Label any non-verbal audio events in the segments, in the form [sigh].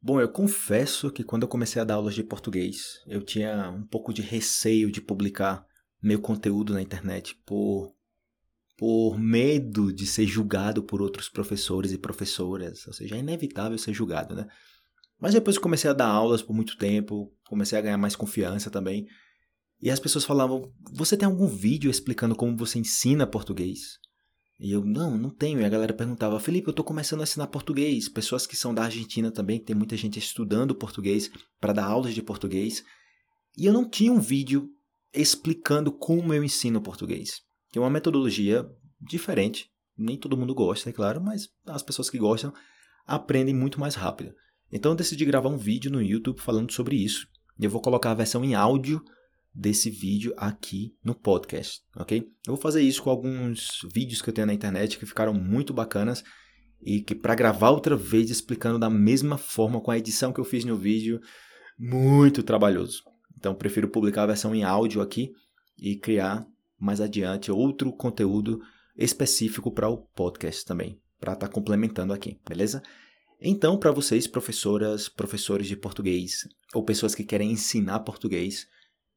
Bom, eu confesso que quando eu comecei a dar aulas de português, eu tinha um pouco de receio de publicar meu conteúdo na internet por por medo de ser julgado por outros professores e professoras, ou seja, é inevitável ser julgado, né? Mas depois comecei a dar aulas por muito tempo, comecei a ganhar mais confiança também. E as pessoas falavam: Você tem algum vídeo explicando como você ensina português? E eu, não, não tenho. E a galera perguntava: Felipe, eu estou começando a ensinar português. Pessoas que são da Argentina também, tem muita gente estudando português para dar aulas de português. E eu não tinha um vídeo explicando como eu ensino português. Que é uma metodologia diferente. Nem todo mundo gosta, é claro, mas as pessoas que gostam aprendem muito mais rápido. Então eu decidi gravar um vídeo no YouTube falando sobre isso. Eu vou colocar a versão em áudio desse vídeo aqui no podcast, ok? Eu vou fazer isso com alguns vídeos que eu tenho na internet que ficaram muito bacanas e que para gravar outra vez explicando da mesma forma com a edição que eu fiz no vídeo, muito trabalhoso. Então prefiro publicar a versão em áudio aqui e criar mais adiante outro conteúdo específico para o podcast também, para estar tá complementando aqui, beleza? Então, para vocês, professoras, professores de português ou pessoas que querem ensinar português,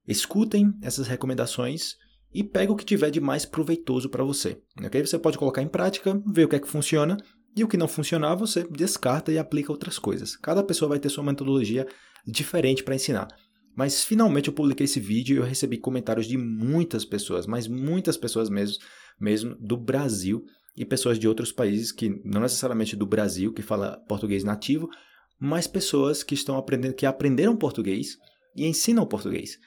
escutem essas recomendações e pegue o que tiver de mais proveitoso para você. Ok? Você pode colocar em prática, ver o que é que funciona e o que não funcionar você descarta e aplica outras coisas. Cada pessoa vai ter sua metodologia diferente para ensinar. Mas finalmente eu publiquei esse vídeo e eu recebi comentários de muitas pessoas, mas muitas pessoas mesmo, mesmo do Brasil e pessoas de outros países que não necessariamente do Brasil que fala português nativo, mas pessoas que estão aprendendo que aprenderam português e ensinam português.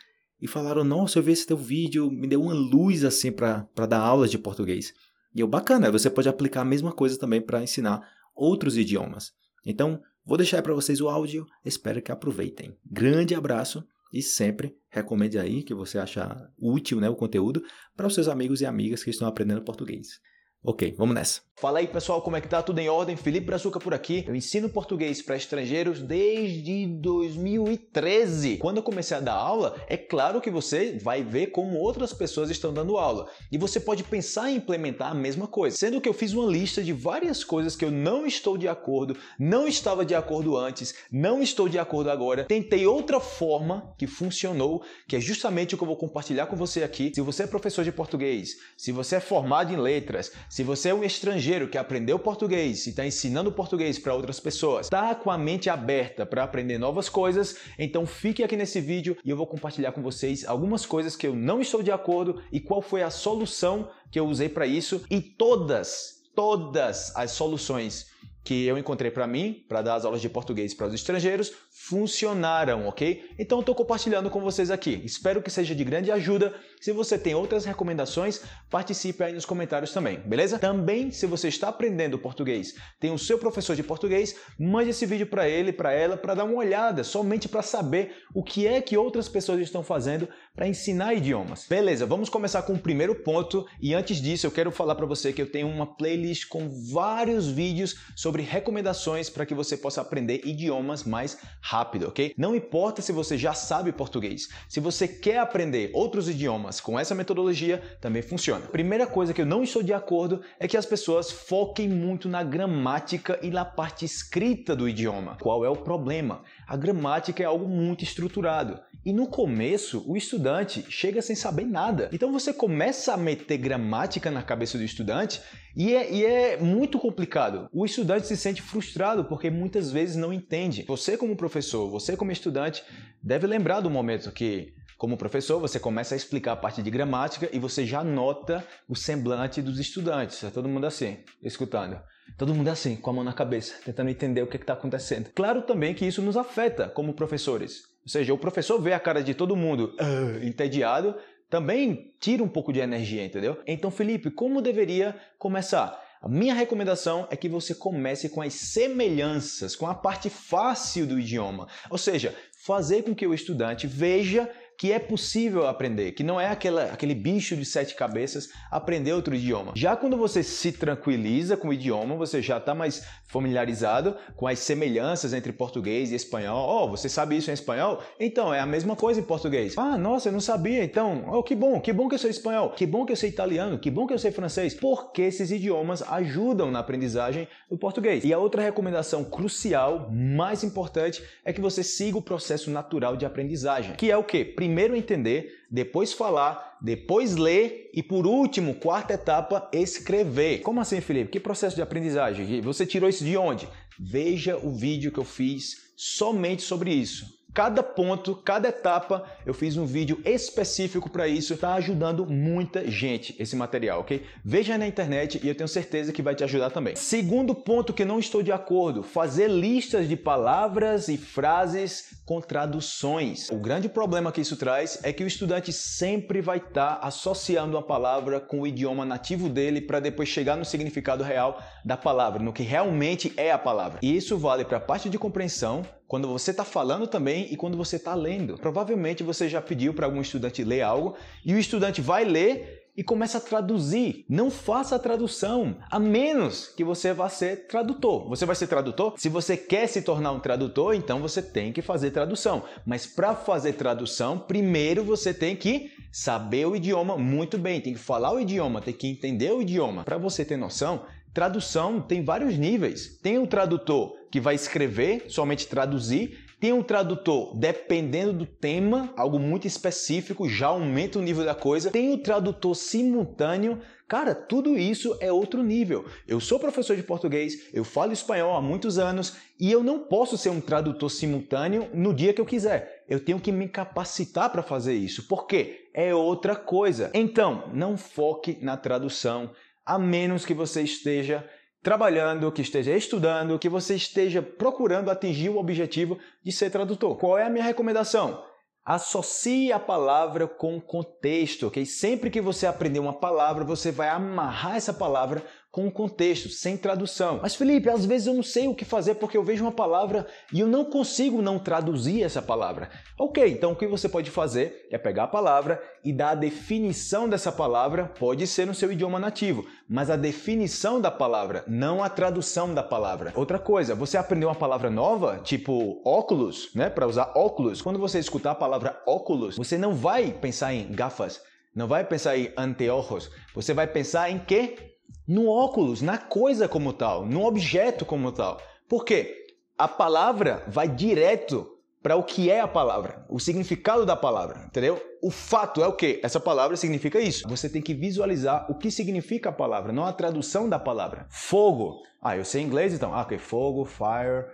E falaram: "Nossa, eu vi esse teu vídeo, me deu uma luz assim para dar aulas de português". E eu bacana, você pode aplicar a mesma coisa também para ensinar outros idiomas. Então, vou deixar para vocês o áudio, espero que aproveitem. Grande abraço e sempre recomende aí que você achar útil né, o conteúdo para os seus amigos e amigas que estão aprendendo português. Ok, vamos nessa. Fala aí pessoal, como é que tá? Tudo em ordem? Felipe Brazuca por aqui. Eu ensino português para estrangeiros desde 2013. Quando eu comecei a dar aula, é claro que você vai ver como outras pessoas estão dando aula. E você pode pensar em implementar a mesma coisa. Sendo que eu fiz uma lista de várias coisas que eu não estou de acordo, não estava de acordo antes, não estou de acordo agora. Tentei outra forma que funcionou, que é justamente o que eu vou compartilhar com você aqui. Se você é professor de português, se você é formado em letras, se você é um estrangeiro, estrangeiro que aprendeu português e está ensinando português para outras pessoas, está com a mente aberta para aprender novas coisas, então fique aqui nesse vídeo e eu vou compartilhar com vocês algumas coisas que eu não estou de acordo e qual foi a solução que eu usei para isso e todas, todas as soluções que eu encontrei para mim, para dar as aulas de português para os estrangeiros, funcionaram, ok? Então estou compartilhando com vocês aqui. Espero que seja de grande ajuda. Se você tem outras recomendações, participe aí nos comentários também, beleza? Também, se você está aprendendo português, tem o seu professor de português, mande esse vídeo para ele, para ela, para dar uma olhada, somente para saber o que é que outras pessoas estão fazendo para ensinar idiomas. Beleza, vamos começar com o primeiro ponto e antes disso eu quero falar para você que eu tenho uma playlist com vários vídeos sobre recomendações para que você possa aprender idiomas mais rápido, ok? Não importa se você já sabe português, se você quer aprender outros idiomas com essa metodologia, também funciona. Primeira coisa que eu não estou de acordo é que as pessoas foquem muito na gramática e na parte escrita do idioma. Qual é o problema? A gramática é algo muito estruturado. E no começo, o estudante chega sem saber nada. Então você começa a meter gramática na cabeça do estudante e é, e é, muito complicado. O estudante se sente frustrado porque muitas vezes não entende. Você, como professor, você, como estudante, deve lembrar do momento que, como professor, você começa a explicar a parte de gramática e você já nota o semblante dos estudantes. É todo mundo assim, escutando. Todo mundo assim, com a mão na cabeça, tentando entender o que está acontecendo. Claro também que isso nos afeta como professores. Ou seja, o professor vê a cara de todo mundo uh, entediado também tira um pouco de energia, entendeu? Então, Felipe, como deveria começar? A minha recomendação é que você comece com as semelhanças, com a parte fácil do idioma. Ou seja, fazer com que o estudante veja que é possível aprender, que não é aquela, aquele bicho de sete cabeças aprender outro idioma. Já quando você se tranquiliza com o idioma, você já está mais familiarizado com as semelhanças entre português e espanhol. Oh, você sabe isso em espanhol? Então, é a mesma coisa em português. Ah, nossa, eu não sabia. Então, oh, que bom, que bom que eu sei espanhol, que bom que eu sei italiano, que bom que eu sei francês. Porque esses idiomas ajudam na aprendizagem do português. E a outra recomendação crucial, mais importante, é que você siga o processo natural de aprendizagem, que é o quê? Primeiro entender, depois falar, depois ler e por último, quarta etapa, escrever. Como assim, Felipe? Que processo de aprendizagem? Você tirou isso de onde? Veja o vídeo que eu fiz somente sobre isso. Cada ponto, cada etapa, eu fiz um vídeo específico para isso. Está ajudando muita gente esse material, ok? Veja na internet e eu tenho certeza que vai te ajudar também. Segundo ponto que não estou de acordo: fazer listas de palavras e frases com traduções. O grande problema que isso traz é que o estudante sempre vai estar tá associando uma palavra com o idioma nativo dele para depois chegar no significado real da palavra, no que realmente é a palavra. E isso vale para a parte de compreensão quando você está falando também e quando você está lendo. Provavelmente você já pediu para algum estudante ler algo e o estudante vai ler e começa a traduzir. Não faça a tradução, a menos que você vá ser tradutor. Você vai ser tradutor? Se você quer se tornar um tradutor, então você tem que fazer tradução. Mas para fazer tradução, primeiro você tem que saber o idioma muito bem, tem que falar o idioma, tem que entender o idioma. Para você ter noção, tradução tem vários níveis. Tem o tradutor que vai escrever, somente traduzir. Tem um tradutor, dependendo do tema, algo muito específico, já aumenta o nível da coisa. Tem o tradutor simultâneo. Cara, tudo isso é outro nível. Eu sou professor de português, eu falo espanhol há muitos anos e eu não posso ser um tradutor simultâneo no dia que eu quiser. Eu tenho que me capacitar para fazer isso. Por quê? É outra coisa. Então, não foque na tradução, a menos que você esteja trabalhando, que esteja estudando, que você esteja procurando atingir o objetivo de ser tradutor. Qual é a minha recomendação? Associe a palavra com contexto, ok? Sempre que você aprender uma palavra, você vai amarrar essa palavra com o contexto, sem tradução. Mas Felipe, às vezes eu não sei o que fazer porque eu vejo uma palavra e eu não consigo não traduzir essa palavra. Ok, então o que você pode fazer é pegar a palavra e dar a definição dessa palavra, pode ser no seu idioma nativo, mas a definição da palavra, não a tradução da palavra. Outra coisa, você aprendeu uma palavra nova, tipo óculos, né? Para usar óculos. Quando você escutar a palavra óculos, você não vai pensar em gafas, não vai pensar em anteojos, você vai pensar em quê? No óculos, na coisa como tal, no objeto como tal. Por quê? A palavra vai direto para o que é a palavra, o significado da palavra, entendeu? O fato é o que? Essa palavra significa isso. Você tem que visualizar o que significa a palavra, não a tradução da palavra. Fogo. Ah, eu sei inglês então. Ah, ok. Fogo, fire,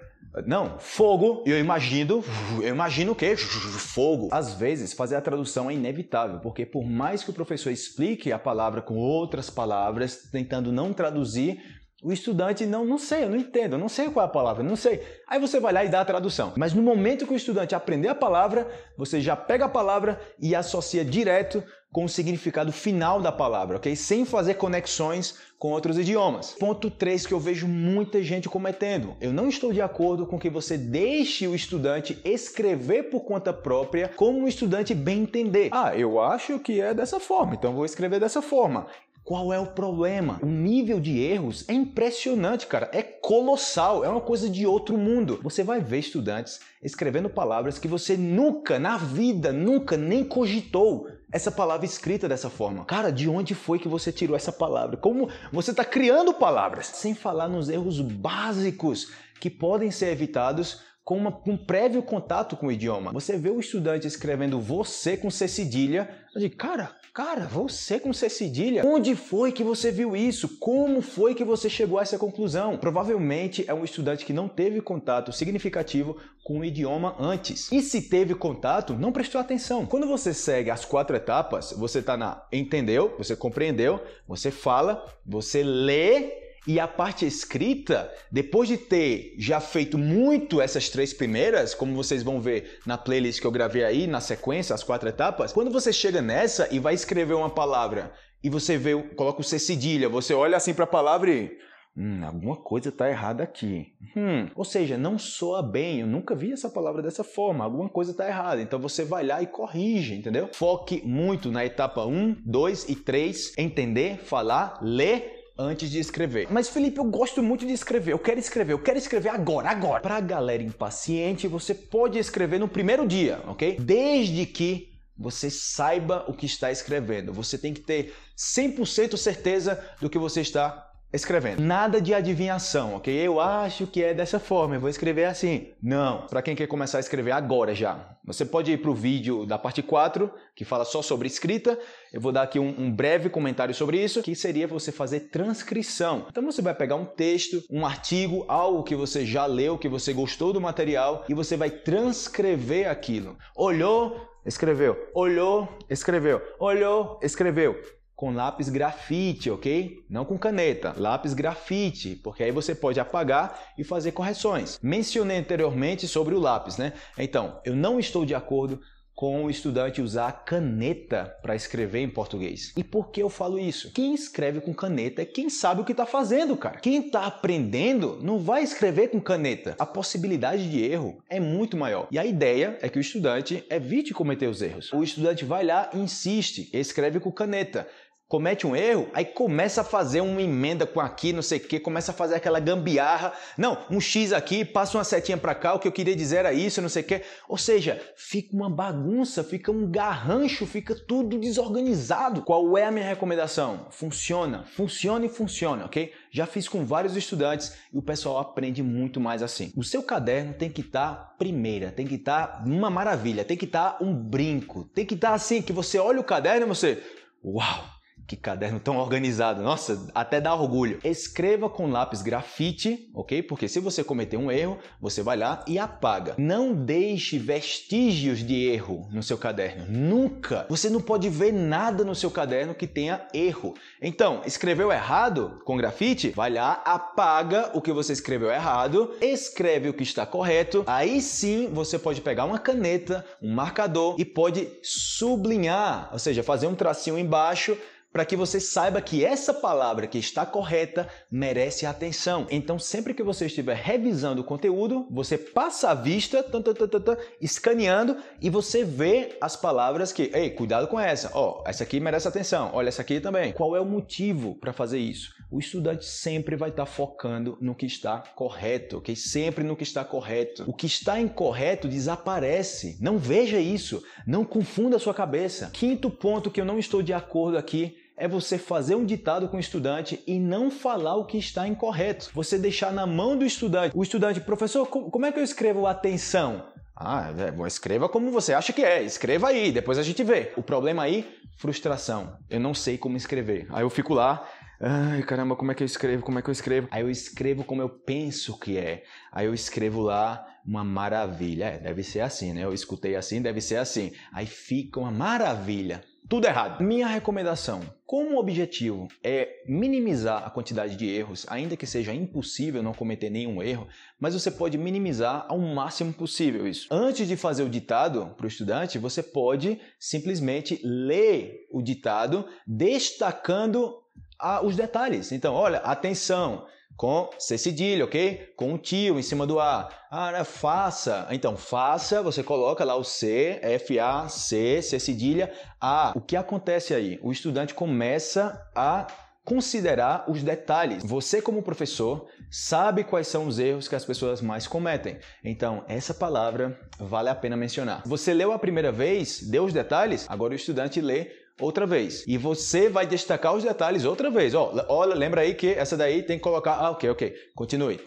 não, fogo, eu imagino, eu imagino o quê? Fogo. Às vezes, fazer a tradução é inevitável, porque por mais que o professor explique a palavra com outras palavras, tentando não traduzir, o estudante não, não sei, eu não entendo, eu não sei qual é a palavra, não sei. Aí você vai lá e dá a tradução. Mas no momento que o estudante aprender a palavra, você já pega a palavra e associa direto com o significado final da palavra, ok? Sem fazer conexões com outros idiomas. Ponto 3 que eu vejo muita gente cometendo. Eu não estou de acordo com que você deixe o estudante escrever por conta própria como o estudante bem entender. Ah, eu acho que é dessa forma, então vou escrever dessa forma. Qual é o problema? O nível de erros é impressionante, cara. É colossal, é uma coisa de outro mundo. Você vai ver estudantes escrevendo palavras que você nunca na vida, nunca nem cogitou essa palavra escrita dessa forma. Cara, de onde foi que você tirou essa palavra? Como você está criando palavras? Sem falar nos erros básicos que podem ser evitados com uma, um prévio contato com o idioma. Você vê o estudante escrevendo você com C cedilha, digo, cara, cara, você com C cedilha? Onde foi que você viu isso? Como foi que você chegou a essa conclusão? Provavelmente é um estudante que não teve contato significativo com o idioma antes. E se teve contato, não prestou atenção. Quando você segue as quatro etapas, você está na entendeu, você compreendeu, você fala, você lê e a parte escrita, depois de ter já feito muito essas três primeiras, como vocês vão ver na playlist que eu gravei aí, na sequência, as quatro etapas, quando você chega nessa e vai escrever uma palavra e você vê, coloca o C cedilha, você olha assim para a palavra e Hum, alguma coisa está errada aqui. Hum, ou seja, não soa bem. Eu nunca vi essa palavra dessa forma. Alguma coisa está errada. Então você vai lá e corrige, entendeu? Foque muito na etapa 1, 2 e 3. Entender, falar, ler antes de escrever. Mas Felipe, eu gosto muito de escrever. Eu quero escrever. Eu quero escrever agora, agora. Para a galera impaciente, você pode escrever no primeiro dia, ok? Desde que você saiba o que está escrevendo. Você tem que ter 100% certeza do que você está escrevendo. Nada de adivinhação, ok? Eu acho que é dessa forma, eu vou escrever assim. Não, para quem quer começar a escrever agora já. Você pode ir para o vídeo da parte 4, que fala só sobre escrita. Eu vou dar aqui um, um, breve comentário sobre isso, que seria você fazer transcrição. Então você vai pegar um texto, um artigo, algo que você já leu, que você gostou do material, e você vai transcrever aquilo. Olhou, escreveu. Olhou, escreveu. Olhou, escreveu com lápis grafite, ok? Não com caneta, lápis grafite, porque aí você pode apagar e fazer correções. Mencionei anteriormente sobre o lápis, né? Então, eu não estou de acordo com o estudante usar caneta para escrever em português. E por que eu falo isso? Quem escreve com caneta é quem sabe o que está fazendo, cara. Quem está aprendendo não vai escrever com caneta. A possibilidade de erro é muito maior. E a ideia é que o estudante evite cometer os erros. O estudante vai lá insiste, escreve com caneta comete um erro, aí começa a fazer uma emenda com aqui, não sei o que, começa a fazer aquela gambiarra. Não, um X aqui, passa uma setinha para cá, o que eu queria dizer era isso, não sei o que. Ou seja, fica uma bagunça, fica um garrancho, fica tudo desorganizado. Qual é a minha recomendação? Funciona, funciona e funciona, ok? Já fiz com vários estudantes e o pessoal aprende muito mais assim. O seu caderno tem que estar tá primeira, tem que estar tá uma maravilha, tem que estar tá um brinco, tem que estar tá assim que você olha o caderno e você, uau! Que caderno tão organizado. Nossa, até dá orgulho. Escreva com lápis grafite, ok? Porque se você cometer um erro, você vai lá e apaga. Não deixe vestígios de erro no seu caderno. Nunca. Você não pode ver nada no seu caderno que tenha erro. Então, escreveu errado com grafite? Vai lá, apaga o que você escreveu errado, escreve o que está correto. Aí sim você pode pegar uma caneta, um marcador e pode sublinhar, ou seja, fazer um tracinho embaixo para que você saiba que essa palavra que está correta merece atenção. Então, sempre que você estiver revisando o conteúdo, você passa a vista, tan, tan, tan, escaneando e você vê as palavras que, ei, cuidado com essa. Ó, oh, essa aqui merece atenção. Olha essa aqui também. Qual é o motivo para fazer isso? O estudante sempre vai estar tá focando no que está correto, ok? Sempre no que está correto. O que está incorreto desaparece. Não veja isso. Não confunda a sua cabeça. Quinto ponto que eu não estou de acordo aqui é você fazer um ditado com o estudante e não falar o que está incorreto. Você deixar na mão do estudante. O estudante, professor, como é que eu escrevo atenção? Ah, é, escreva como você acha que é. Escreva aí, depois a gente vê. O problema aí, frustração. Eu não sei como escrever. Aí eu fico lá, ai caramba, como é que eu escrevo? Como é que eu escrevo? Aí eu escrevo como eu penso que é. Aí eu escrevo lá uma maravilha. É, deve ser assim, né? Eu escutei assim, deve ser assim. Aí fica uma maravilha tudo errado. Minha recomendação, como o objetivo é minimizar a quantidade de erros, ainda que seja impossível não cometer nenhum erro, mas você pode minimizar ao máximo possível isso. Antes de fazer o ditado para o estudante, você pode simplesmente ler o ditado destacando ah, os detalhes. Então, olha, atenção, com C cedilha, ok? Com o tio em cima do A. Ah, né? faça. Então, faça, você coloca lá o C, F-A-C, C cedilha, A. O que acontece aí? O estudante começa a considerar os detalhes. Você, como professor, sabe quais são os erros que as pessoas mais cometem. Então, essa palavra vale a pena mencionar. Você leu a primeira vez, deu os detalhes, agora o estudante lê outra vez. E você vai destacar os detalhes outra vez. Ó, olha, lembra aí que essa daí tem que colocar. Ah, ok, ok. Continue.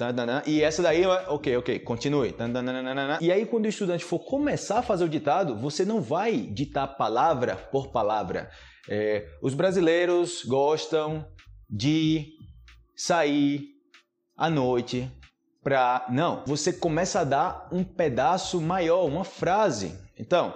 E essa daí, ok, ok. Continue. E aí, quando o estudante for começar a fazer o ditado, você não vai ditar palavra por palavra. É, os brasileiros gostam de sair à noite para. Não, você começa a dar um pedaço maior, uma frase. Então,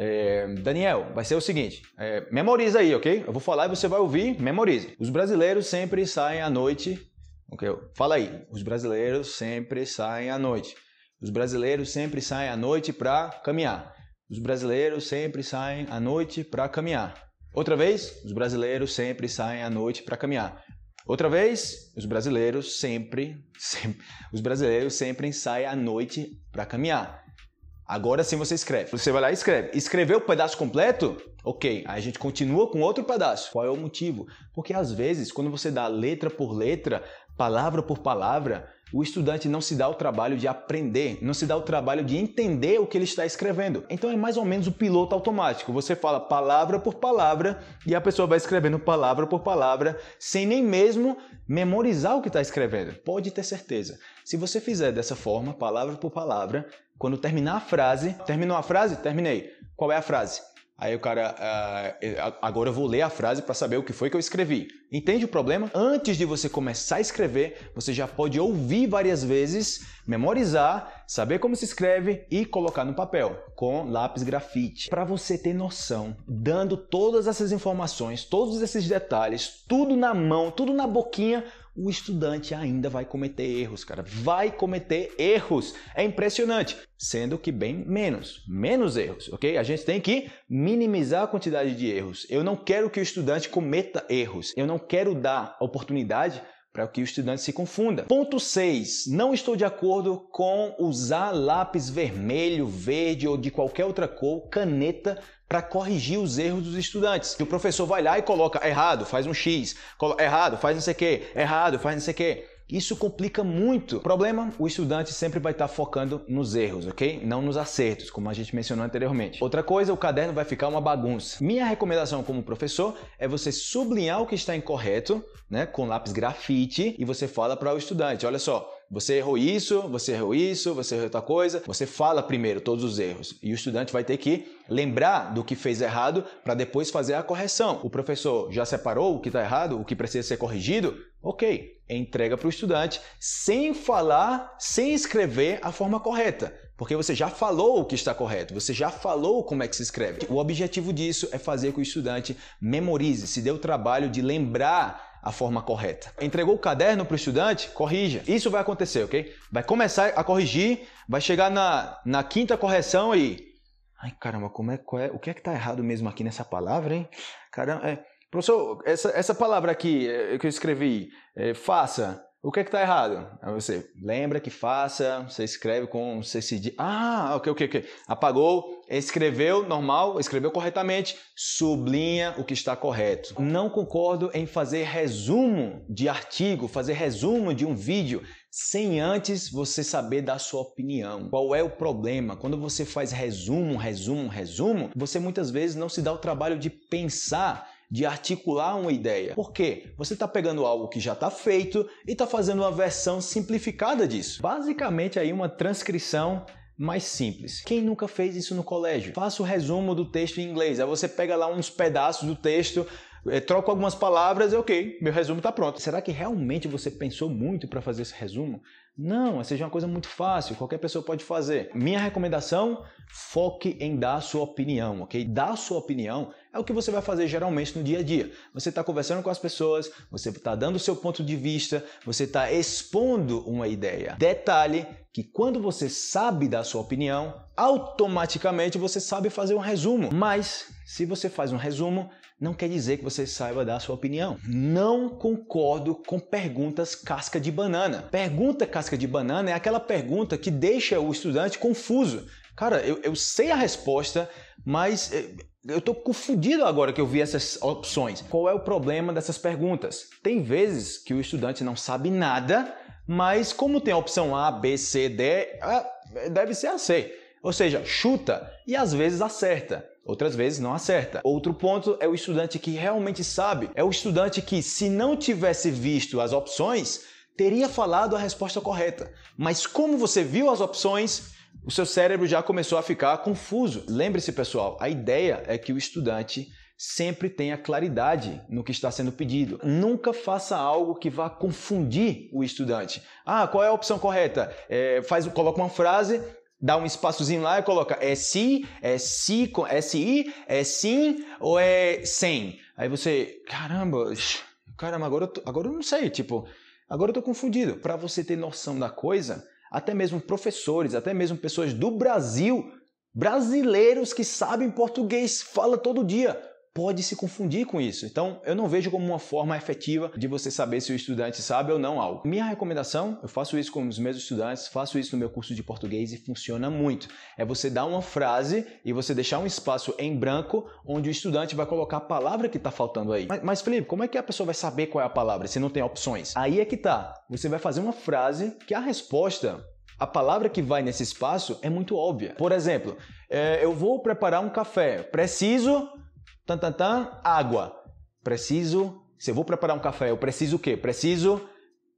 é, Daniel, vai ser o seguinte: é, memoriza aí, ok? Eu vou falar e você vai ouvir, memorize. Os brasileiros sempre saem à noite. Okay? Fala aí. Os brasileiros sempre saem à noite. Os brasileiros sempre saem à noite para caminhar. Os brasileiros sempre saem à noite para caminhar. Outra vez, os brasileiros sempre saem à noite para caminhar. Outra vez, os brasileiros sempre, [laughs] sempre os brasileiros sempre saem à noite para caminhar. Agora sim você escreve. Você vai lá e escreve. Escreveu o pedaço completo? Ok. Aí a gente continua com outro pedaço. Qual é o motivo? Porque às vezes, quando você dá letra por letra, palavra por palavra, o estudante não se dá o trabalho de aprender, não se dá o trabalho de entender o que ele está escrevendo. Então é mais ou menos o piloto automático. Você fala palavra por palavra e a pessoa vai escrevendo palavra por palavra sem nem mesmo memorizar o que está escrevendo. Pode ter certeza. Se você fizer dessa forma, palavra por palavra, quando terminar a frase, terminou a frase? Terminei. Qual é a frase? Aí o cara, uh, agora eu vou ler a frase para saber o que foi que eu escrevi. Entende o problema? Antes de você começar a escrever, você já pode ouvir várias vezes, memorizar, saber como se escreve e colocar no papel com lápis grafite. Para você ter noção, dando todas essas informações, todos esses detalhes, tudo na mão, tudo na boquinha, o estudante ainda vai cometer erros, cara. Vai cometer erros. É impressionante. Sendo que bem menos. Menos erros, ok? A gente tem que minimizar a quantidade de erros. Eu não quero que o estudante cometa erros. Eu não quero dar oportunidade para que o estudante se confunda. Ponto 6. Não estou de acordo com usar lápis vermelho, verde ou de qualquer outra cor, caneta para corrigir os erros dos estudantes. E o professor vai lá e coloca errado, faz um X, errado, faz não sei o quê, errado, faz não sei o quê. Isso complica muito. O problema, o estudante sempre vai estar focando nos erros, ok? Não nos acertos, como a gente mencionou anteriormente. Outra coisa, o caderno vai ficar uma bagunça. Minha recomendação como professor é você sublinhar o que está incorreto, né, com lápis grafite e você fala para o estudante, olha só, você errou isso, você errou isso, você errou outra coisa. Você fala primeiro todos os erros e o estudante vai ter que lembrar do que fez errado para depois fazer a correção. O professor já separou o que está errado, o que precisa ser corrigido? Ok, entrega para o estudante sem falar, sem escrever a forma correta. Porque você já falou o que está correto, você já falou como é que se escreve. O objetivo disso é fazer com que o estudante memorize, se dê o trabalho de lembrar a forma correta. Entregou o caderno para o estudante? Corrija. Isso vai acontecer, ok? Vai começar a corrigir, vai chegar na, na quinta correção e. Ai, caramba, como é, é, o que é que está errado mesmo aqui nessa palavra, hein? Caramba, é, professor, essa, essa palavra aqui é, que eu escrevi, é, faça, o que é que está errado? Aí você lembra que faça, você escreve com CCD. Ah, ok, ok, ok. Apagou, escreveu normal, escreveu corretamente, sublinha o que está correto. Não concordo em fazer resumo de artigo, fazer resumo de um vídeo sem antes você saber dar sua opinião. Qual é o problema? Quando você faz resumo, resumo, resumo, você muitas vezes não se dá o trabalho de pensar de articular uma ideia. Por quê? Você está pegando algo que já está feito e está fazendo uma versão simplificada disso. Basicamente aí uma transcrição mais simples. Quem nunca fez isso no colégio? Faça o resumo do texto em inglês. Aí você pega lá uns pedaços do texto, é, troca algumas palavras e ok, meu resumo está pronto. Será que realmente você pensou muito para fazer esse resumo? Não, seja uma coisa muito fácil, qualquer pessoa pode fazer. Minha recomendação, foque em dar sua opinião, ok? Dar sua opinião é o que você vai fazer geralmente no dia a dia. Você está conversando com as pessoas, você está dando o seu ponto de vista, você está expondo uma ideia. Detalhe que quando você sabe dar a sua opinião, automaticamente você sabe fazer um resumo. Mas se você faz um resumo, não quer dizer que você saiba dar a sua opinião. Não concordo com perguntas casca de banana. Pergunta casca de banana é aquela pergunta que deixa o estudante confuso. Cara, eu, eu sei a resposta, mas eh, eu estou confundido agora que eu vi essas opções. Qual é o problema dessas perguntas? Tem vezes que o estudante não sabe nada, mas como tem a opção A, B, C, D, deve ser a C. Ou seja, chuta e às vezes acerta. Outras vezes não acerta. Outro ponto é o estudante que realmente sabe. É o estudante que, se não tivesse visto as opções, teria falado a resposta correta. Mas como você viu as opções, o seu cérebro já começou a ficar confuso. Lembre-se, pessoal, a ideia é que o estudante sempre tenha claridade no que está sendo pedido. Nunca faça algo que vá confundir o estudante. Ah, qual é a opção correta? É, faz, coloca uma frase dá um espaçozinho lá e coloca é se, é se, é se, é sim ou é sem. Aí você, caramba, caramba, agora eu, tô, agora eu não sei, tipo, agora eu tô confundido. Para você ter noção da coisa, até mesmo professores, até mesmo pessoas do Brasil, brasileiros que sabem português, fala todo dia, pode se confundir com isso. Então, eu não vejo como uma forma efetiva de você saber se o estudante sabe ou não algo. Minha recomendação, eu faço isso com os meus estudantes, faço isso no meu curso de português e funciona muito. É você dar uma frase e você deixar um espaço em branco onde o estudante vai colocar a palavra que está faltando aí. Mas, mas, Felipe, como é que a pessoa vai saber qual é a palavra se não tem opções? Aí é que tá. Você vai fazer uma frase que a resposta a palavra que vai nesse espaço é muito óbvia. Por exemplo, é, eu vou preparar um café. Preciso, tan, tan, tan, água. Preciso, se eu vou preparar um café, eu preciso o quê? Preciso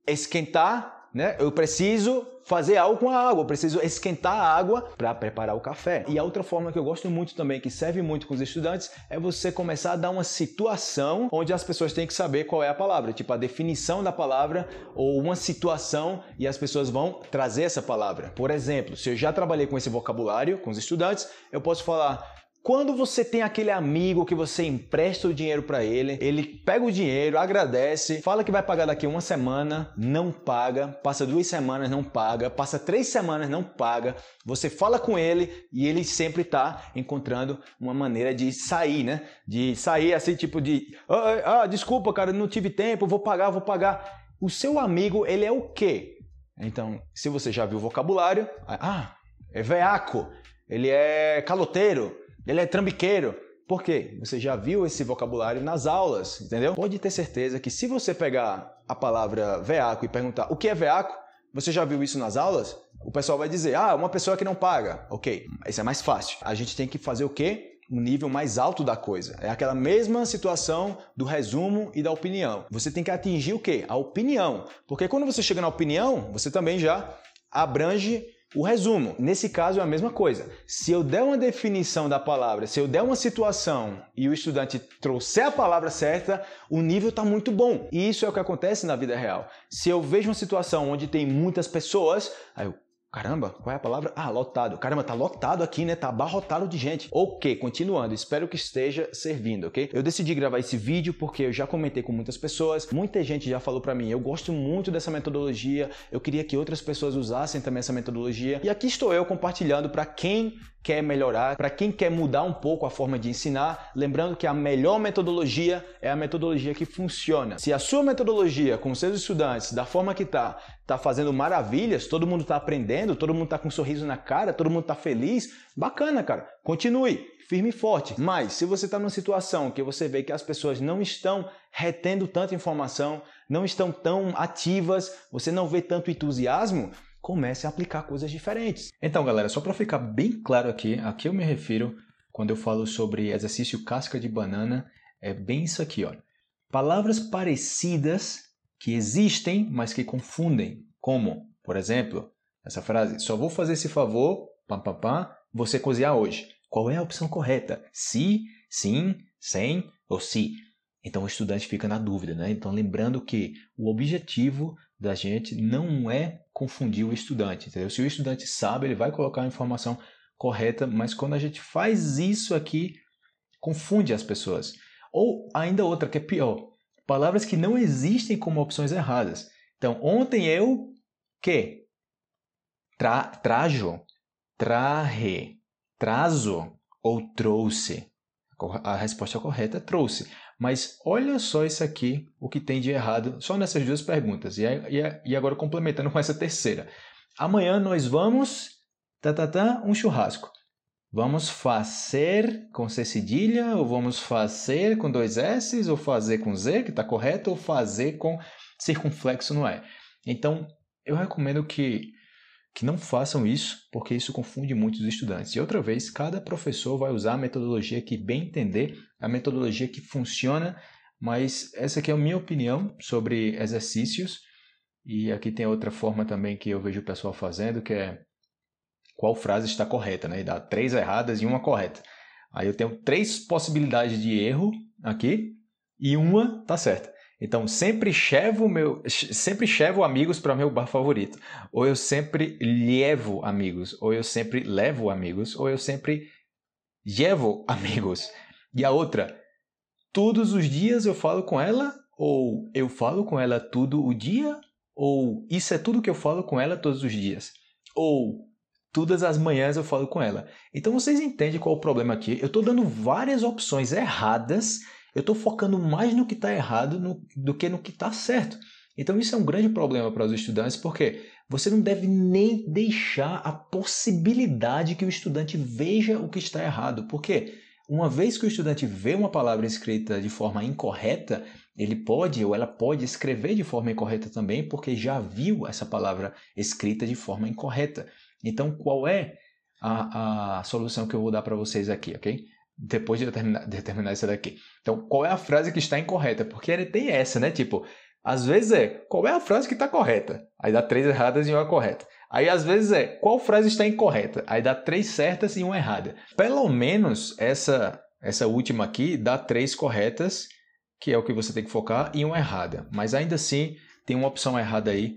esquentar, né? Eu preciso fazer algo com a água, eu preciso esquentar a água para preparar o café. E a outra forma que eu gosto muito também, que serve muito com os estudantes, é você começar a dar uma situação onde as pessoas têm que saber qual é a palavra, tipo a definição da palavra ou uma situação e as pessoas vão trazer essa palavra. Por exemplo, se eu já trabalhei com esse vocabulário com os estudantes, eu posso falar quando você tem aquele amigo que você empresta o dinheiro para ele, ele pega o dinheiro, agradece, fala que vai pagar daqui uma semana, não paga, passa duas semanas, não paga, passa três semanas, não paga. Você fala com ele e ele sempre está encontrando uma maneira de sair, né? De sair assim, tipo de, ah, ah, desculpa, cara, não tive tempo, vou pagar, vou pagar. O seu amigo, ele é o quê? Então, se você já viu o vocabulário, ah, é veaco, ele é caloteiro, ele é trambiqueiro. Por quê? Você já viu esse vocabulário nas aulas, entendeu? Pode ter certeza que se você pegar a palavra veaco e perguntar o que é veaco, você já viu isso nas aulas? O pessoal vai dizer, ah, uma pessoa que não paga. Ok, isso é mais fácil. A gente tem que fazer o quê? um nível mais alto da coisa. É aquela mesma situação do resumo e da opinião. Você tem que atingir o quê? A opinião. Porque quando você chega na opinião, você também já abrange o resumo, nesse caso é a mesma coisa. Se eu der uma definição da palavra, se eu der uma situação e o estudante trouxer a palavra certa, o nível está muito bom. E isso é o que acontece na vida real. Se eu vejo uma situação onde tem muitas pessoas, aí eu Caramba, qual é a palavra? Ah, lotado. Caramba, tá lotado aqui, né? Tá abarrotado de gente. Ok, continuando, espero que esteja servindo, ok? Eu decidi gravar esse vídeo porque eu já comentei com muitas pessoas, muita gente já falou para mim, eu gosto muito dessa metodologia, eu queria que outras pessoas usassem também essa metodologia. E aqui estou eu compartilhando para quem quer melhorar, para quem quer mudar um pouco a forma de ensinar, lembrando que a melhor metodologia é a metodologia que funciona. Se a sua metodologia com seus estudantes, da forma que está, está fazendo maravilhas, todo mundo está aprendendo, todo mundo está com um sorriso na cara, todo mundo está feliz, bacana, cara. Continue, firme e forte. Mas se você está numa situação que você vê que as pessoas não estão retendo tanta informação, não estão tão ativas, você não vê tanto entusiasmo, comece a aplicar coisas diferentes. Então, galera, só para ficar bem claro aqui, a que eu me refiro quando eu falo sobre exercício casca de banana, é bem isso aqui, ó. Palavras parecidas que existem, mas que confundem. Como, por exemplo, essa frase: só vou fazer esse favor, pam pam pam, você cozinhar hoje. Qual é a opção correta? Se, sim, sem ou se? Então o estudante fica na dúvida, né? Então lembrando que o objetivo da gente não é confundir o estudante, entendeu? Se o estudante sabe, ele vai colocar a informação correta, mas quando a gente faz isso aqui, confunde as pessoas. Ou ainda outra que é pior, palavras que não existem como opções erradas. Então, ontem eu que Tra, trajo, traje, trazo ou trouxe. A resposta correta é trouxe. Mas olha só isso aqui, o que tem de errado, só nessas duas perguntas. E, e, e agora complementando [laughs] com essa terceira. Amanhã nós vamos, tá, tá, tá, um churrasco. Vamos fazer com C cedilha, ou vamos fazer com dois S, ou fazer com Z, que está correto, ou fazer com circunflexo, não é? Então, eu recomendo que que não façam isso, porque isso confunde muito os estudantes. E outra vez, cada professor vai usar a metodologia que bem entender, a metodologia que funciona, mas essa aqui é a minha opinião sobre exercícios. E aqui tem outra forma também que eu vejo o pessoal fazendo, que é qual frase está correta, né? E dá três erradas e uma correta. Aí eu tenho três possibilidades de erro aqui e uma tá certa. Então, sempre chevo meu, sempre chevo amigos para meu bar favorito, ou eu sempre levo amigos, ou eu sempre levo amigos, ou eu sempre levo [laughs] amigos. E a outra, todos os dias eu falo com ela, ou eu falo com ela todo o dia, ou isso é tudo que eu falo com ela todos os dias. Ou todas as manhãs eu falo com ela. Então vocês entendem qual é o problema aqui? Eu estou dando várias opções erradas, eu estou focando mais no que está errado no, do que no que está certo. Então isso é um grande problema para os estudantes, porque você não deve nem deixar a possibilidade que o estudante veja o que está errado. Porque uma vez que o estudante vê uma palavra escrita de forma incorreta, ele pode ou ela pode escrever de forma incorreta também, porque já viu essa palavra escrita de forma incorreta. Então, qual é a, a solução que eu vou dar para vocês aqui, ok? Depois de terminar, de terminar daqui. Então, qual é a frase que está incorreta? Porque ele tem essa, né? Tipo, às vezes é qual é a frase que está correta? Aí dá três erradas e uma correta. Aí às vezes é qual frase está incorreta? Aí dá três certas e uma errada. Pelo menos essa essa última aqui dá três corretas que é o que você tem que focar, e uma errada. Mas ainda assim, tem uma opção errada aí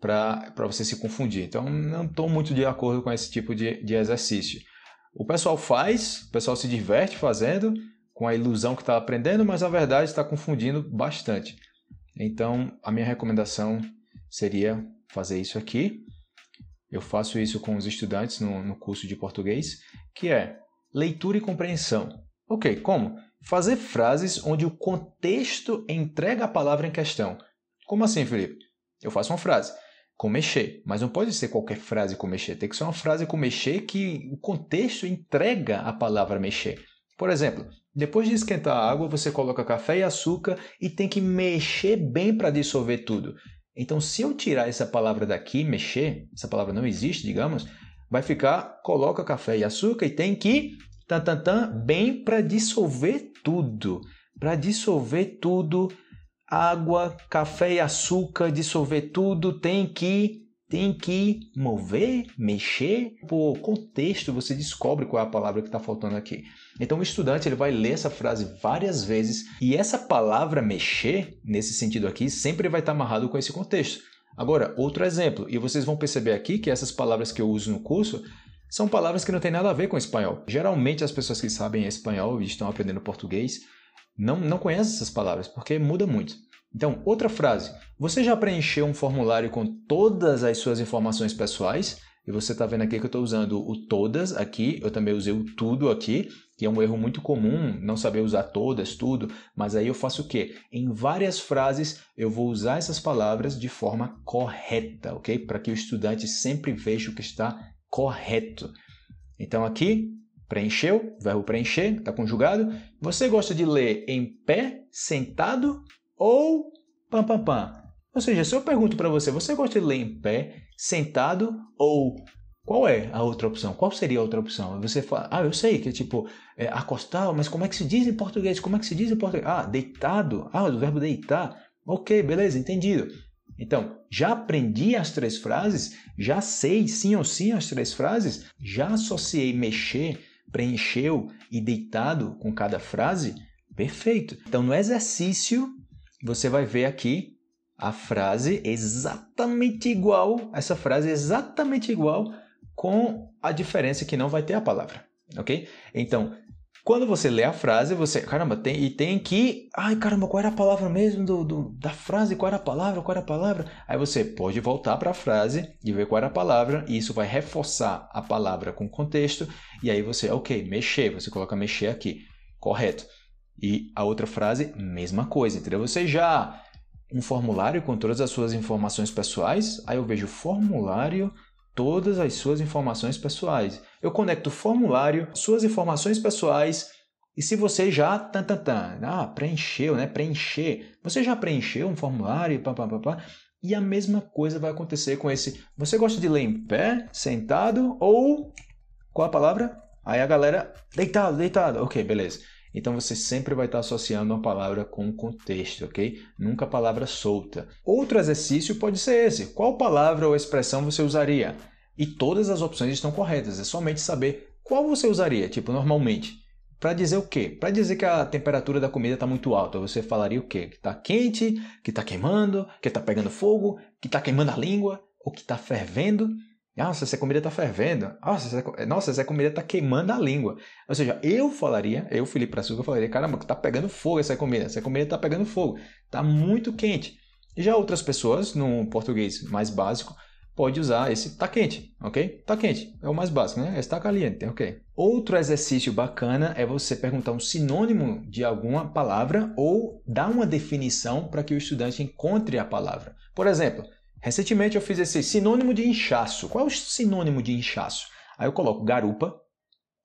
para você se confundir. Então, não estou muito de acordo com esse tipo de, de exercício. O pessoal faz, o pessoal se diverte fazendo, com a ilusão que está aprendendo, mas a verdade está confundindo bastante. Então, a minha recomendação seria fazer isso aqui. Eu faço isso com os estudantes no, no curso de português, que é leitura e compreensão. Ok, como? Fazer frases onde o contexto entrega a palavra em questão. Como assim, Felipe? Eu faço uma frase com mexer, mas não pode ser qualquer frase com mexer. Tem que ser uma frase com mexer que o contexto entrega a palavra mexer. Por exemplo, depois de esquentar a água, você coloca café e açúcar e tem que mexer bem para dissolver tudo. Então, se eu tirar essa palavra daqui, mexer, essa palavra não existe, digamos, vai ficar coloca café e açúcar e tem que tan, tan, tan, bem para dissolver tudo. Para dissolver tudo, água, café e açúcar, dissolver tudo, tem que tem que mover, mexer. Por contexto, você descobre qual é a palavra que está faltando aqui. Então, o estudante ele vai ler essa frase várias vezes e essa palavra mexer, nesse sentido aqui, sempre vai estar amarrado com esse contexto. Agora, outro exemplo, e vocês vão perceber aqui que essas palavras que eu uso no curso são palavras que não têm nada a ver com espanhol. Geralmente as pessoas que sabem espanhol e estão aprendendo português não, não conhecem essas palavras, porque muda muito. Então, outra frase. Você já preencheu um formulário com todas as suas informações pessoais? E você está vendo aqui que eu estou usando o todas aqui, eu também usei o tudo aqui, que é um erro muito comum, não saber usar todas, tudo, mas aí eu faço o quê? Em várias frases eu vou usar essas palavras de forma correta, ok? Para que o estudante sempre veja o que está correto. Então aqui, preencheu, verbo preencher, está conjugado. Você gosta de ler em pé, sentado ou pam pam pam? Ou seja, se eu pergunto para você, você gosta de ler em pé, sentado ou qual é a outra opção? Qual seria a outra opção? Você fala, ah, eu sei que é tipo é, acostar, mas como é que se diz em português? Como é que se diz em português? Ah, deitado. Ah, o verbo deitar. Ok, beleza, entendido. Então, já aprendi as três frases, já sei sim ou sim as três frases, já associei mexer, preencheu e deitado com cada frase? Perfeito. Então, no exercício, você vai ver aqui a frase exatamente igual, essa frase exatamente igual, com a diferença que não vai ter a palavra, ok? Então, quando você lê a frase, você, caramba, tem, e tem que, ai caramba, qual era a palavra mesmo do, do, da frase, qual era a palavra, qual era a palavra? Aí você pode voltar para a frase e ver qual era a palavra, e isso vai reforçar a palavra com contexto, e aí você, ok, mexer, você coloca mexer aqui, correto. E a outra frase, mesma coisa, entendeu? Você já um formulário com todas as suas informações pessoais, aí eu vejo formulário todas as suas informações pessoais. Eu conecto o formulário, suas informações pessoais, e se você já tan, tan, tan, ah, preencheu, né? Preencher. Você já preencheu um formulário, pá, pá, pá, pá, e a mesma coisa vai acontecer com esse. Você gosta de ler em pé, sentado ou qual a palavra? Aí a galera deitado, deitado. OK, beleza. Então você sempre vai estar associando uma palavra com um contexto, ok? Nunca palavra solta. Outro exercício pode ser esse. Qual palavra ou expressão você usaria? E todas as opções estão corretas. É somente saber qual você usaria, tipo, normalmente. Para dizer o quê? Para dizer que a temperatura da comida está muito alta, você falaria o quê? Que está quente, que está queimando, que está pegando fogo, que está queimando a língua, ou que está fervendo. Nossa, essa comida está fervendo. Nossa essa, nossa, essa comida está queimando a língua. Ou seja, eu falaria, eu, Felipe Brazuca, falaria, caramba, que está pegando fogo essa comida. Essa comida está pegando fogo. Está muito quente. Já outras pessoas, no português mais básico, pode usar esse tá quente, ok? Tá quente, é o mais básico, né? Está caliente, ok? Outro exercício bacana é você perguntar um sinônimo de alguma palavra ou dar uma definição para que o estudante encontre a palavra. Por exemplo, recentemente eu fiz esse sinônimo de inchaço. Qual é o sinônimo de inchaço? Aí eu coloco garupa,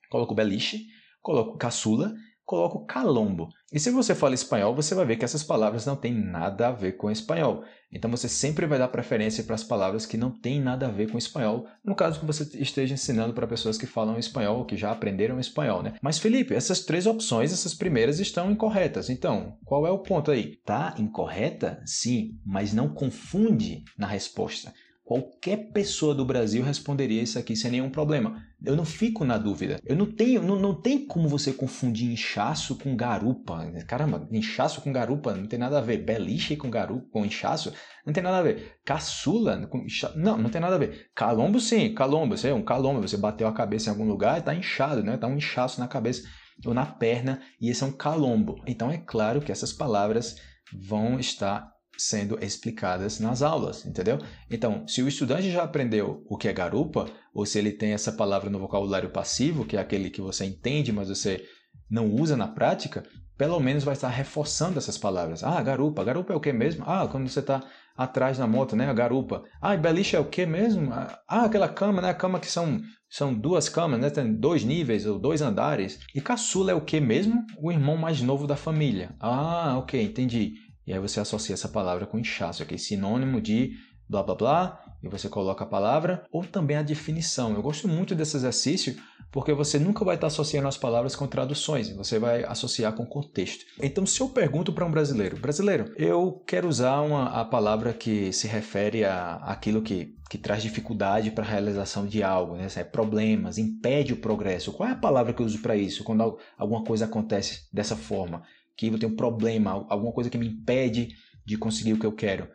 coloco beliche, coloco caçula coloco calombo. E se você fala espanhol, você vai ver que essas palavras não têm nada a ver com espanhol. Então você sempre vai dar preferência para as palavras que não têm nada a ver com espanhol, no caso que você esteja ensinando para pessoas que falam espanhol ou que já aprenderam espanhol, né? Mas Felipe, essas três opções, essas primeiras estão incorretas. Então, qual é o ponto aí? Tá incorreta? Sim, mas não confunde na resposta. Qualquer pessoa do Brasil responderia isso aqui sem nenhum problema. Eu não fico na dúvida. Eu não tenho, não, não tem como você confundir inchaço com garupa. Caramba, inchaço com garupa não tem nada a ver. Beliche com garupa, com inchaço, não tem nada a ver. Caçula com não, não tem nada a ver. Calombo sim, calombo, você é um calombo, você bateu a cabeça em algum lugar e está inchado, né? Tá um inchaço na cabeça ou na perna e esse é um calombo. Então é claro que essas palavras vão estar sendo explicadas nas aulas, entendeu? Então, se o estudante já aprendeu o que é garupa, ou se ele tem essa palavra no vocabulário passivo, que é aquele que você entende, mas você não usa na prática, pelo menos vai estar reforçando essas palavras. Ah, garupa. Garupa é o que mesmo? Ah, quando você está atrás na moto, né? A garupa. Ah, beliche é o que mesmo? Ah, aquela cama, né? A cama que são, são duas camas, né? Tem dois níveis ou dois andares. E caçula é o que mesmo? O irmão mais novo da família. Ah, ok, entendi. E aí você associa essa palavra com inchaço, que é sinônimo de blá blá blá, e você coloca a palavra, ou também a definição. Eu gosto muito desse exercício porque você nunca vai estar associando as palavras com traduções, você vai associar com contexto. Então, se eu pergunto para um brasileiro, brasileiro, eu quero usar uma, a palavra que se refere a aquilo que, que traz dificuldade para a realização de algo, né? É problemas, impede o progresso. Qual é a palavra que eu uso para isso quando alguma coisa acontece dessa forma? Que eu tenho um problema, alguma coisa que me impede de conseguir o que eu quero.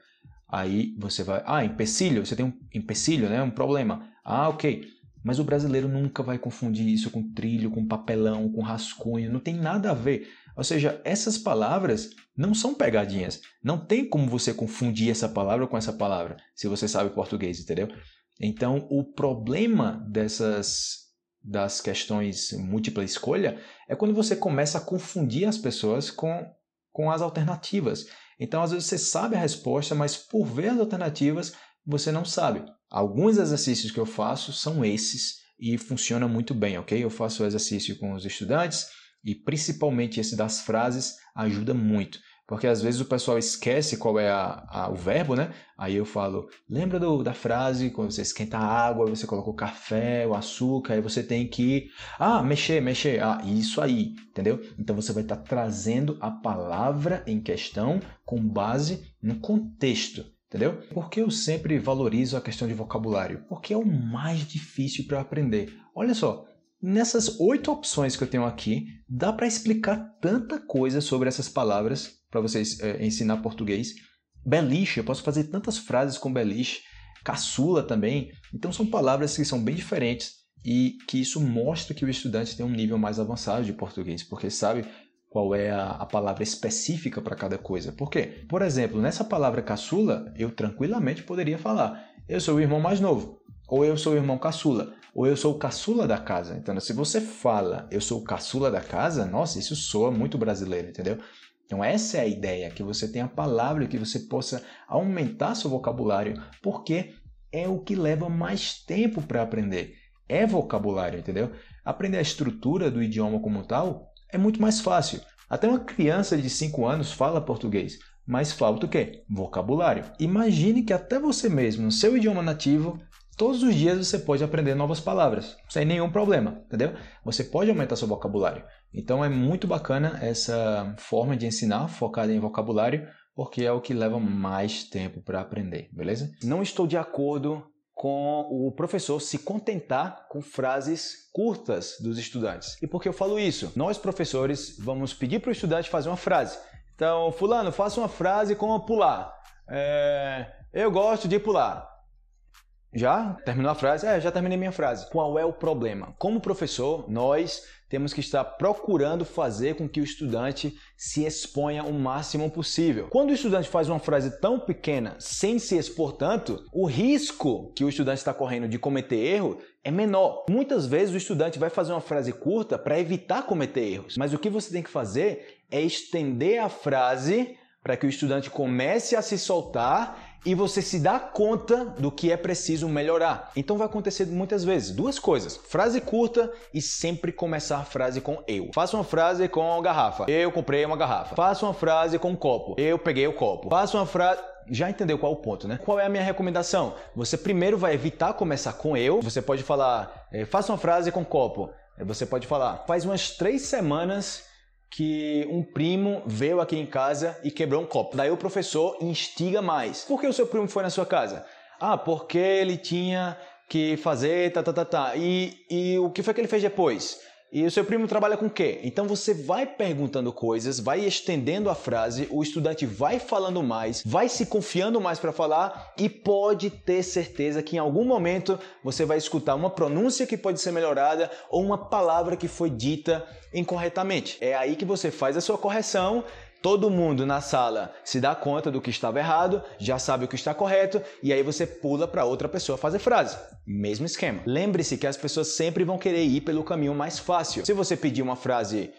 Aí você vai, ah, empecilho, você tem um empecilho, né? Um problema. Ah, ok. Mas o brasileiro nunca vai confundir isso com trilho, com papelão, com rascunho, não tem nada a ver. Ou seja, essas palavras não são pegadinhas. Não tem como você confundir essa palavra com essa palavra, se você sabe português, entendeu? Então, o problema dessas das questões múltipla escolha é quando você começa a confundir as pessoas com, com as alternativas. Então, às vezes você sabe a resposta, mas por ver as alternativas, você não sabe. Alguns exercícios que eu faço são esses e funciona muito bem, ok? Eu faço exercício com os estudantes e principalmente esse das frases ajuda muito. Porque às vezes o pessoal esquece qual é a, a, o verbo, né? Aí eu falo, lembra do, da frase, quando você esquenta a água, você coloca o café, o açúcar, aí você tem que, ah, mexer, mexer, ah, isso aí, entendeu? Então você vai estar trazendo a palavra em questão com base no contexto, entendeu? Por que eu sempre valorizo a questão de vocabulário? Porque é o mais difícil para aprender. Olha só, Nessas oito opções que eu tenho aqui, dá para explicar tanta coisa sobre essas palavras para vocês é, ensinar português. Beliche, eu posso fazer tantas frases com beliche. Caçula também. Então são palavras que são bem diferentes e que isso mostra que o estudante tem um nível mais avançado de português, porque sabe qual é a, a palavra específica para cada coisa. Por quê? Por exemplo, nessa palavra caçula, eu tranquilamente poderia falar: eu sou o irmão mais novo, ou eu sou o irmão caçula, ou eu sou o caçula da casa. Então, se você fala eu sou o caçula da casa, nossa, isso soa muito brasileiro, entendeu? Então essa é a ideia, que você tenha a palavra, que você possa aumentar seu vocabulário, porque é o que leva mais tempo para aprender. É vocabulário, entendeu? Aprender a estrutura do idioma como tal é muito mais fácil. Até uma criança de 5 anos fala português, mas falta o quê? Vocabulário. Imagine que até você mesmo, no seu idioma nativo, todos os dias você pode aprender novas palavras, sem nenhum problema, entendeu? Você pode aumentar seu vocabulário. Então é muito bacana essa forma de ensinar focada em vocabulário, porque é o que leva mais tempo para aprender, beleza? Não estou de acordo com o professor se contentar com frases curtas dos estudantes. E por que eu falo isso? Nós, professores, vamos pedir para o estudante fazer uma frase. Então, fulano, faça uma frase como pular. É, eu gosto de pular. Já? Terminou a frase? É, já terminei minha frase. Qual é o problema? Como professor, nós temos que estar procurando fazer com que o estudante se exponha o máximo possível. Quando o estudante faz uma frase tão pequena sem se expor tanto, o risco que o estudante está correndo de cometer erro é menor. Muitas vezes o estudante vai fazer uma frase curta para evitar cometer erros, mas o que você tem que fazer é estender a frase para que o estudante comece a se soltar e você se dá conta do que é preciso melhorar. Então vai acontecer muitas vezes duas coisas: frase curta e sempre começar a frase com eu. Faça uma frase com garrafa. Eu comprei uma garrafa. Faça uma frase com copo. Eu peguei o copo. Faça uma frase já entendeu qual é o ponto, né? Qual é a minha recomendação? Você primeiro vai evitar começar com eu. Você pode falar, é, faça uma frase com copo. Você pode falar, faz umas três semanas que um primo veio aqui em casa e quebrou um copo. Daí o professor instiga mais. Por que o seu primo foi na sua casa? Ah, porque ele tinha que fazer tá, tá, tá, tá. E, e o que foi que ele fez depois? E o seu primo trabalha com o quê? Então você vai perguntando coisas, vai estendendo a frase, o estudante vai falando mais, vai se confiando mais para falar e pode ter certeza que em algum momento você vai escutar uma pronúncia que pode ser melhorada ou uma palavra que foi dita incorretamente. É aí que você faz a sua correção Todo mundo na sala se dá conta do que estava errado, já sabe o que está correto e aí você pula para outra pessoa fazer frase. Mesmo esquema. Lembre-se que as pessoas sempre vão querer ir pelo caminho mais fácil. Se você pedir uma frase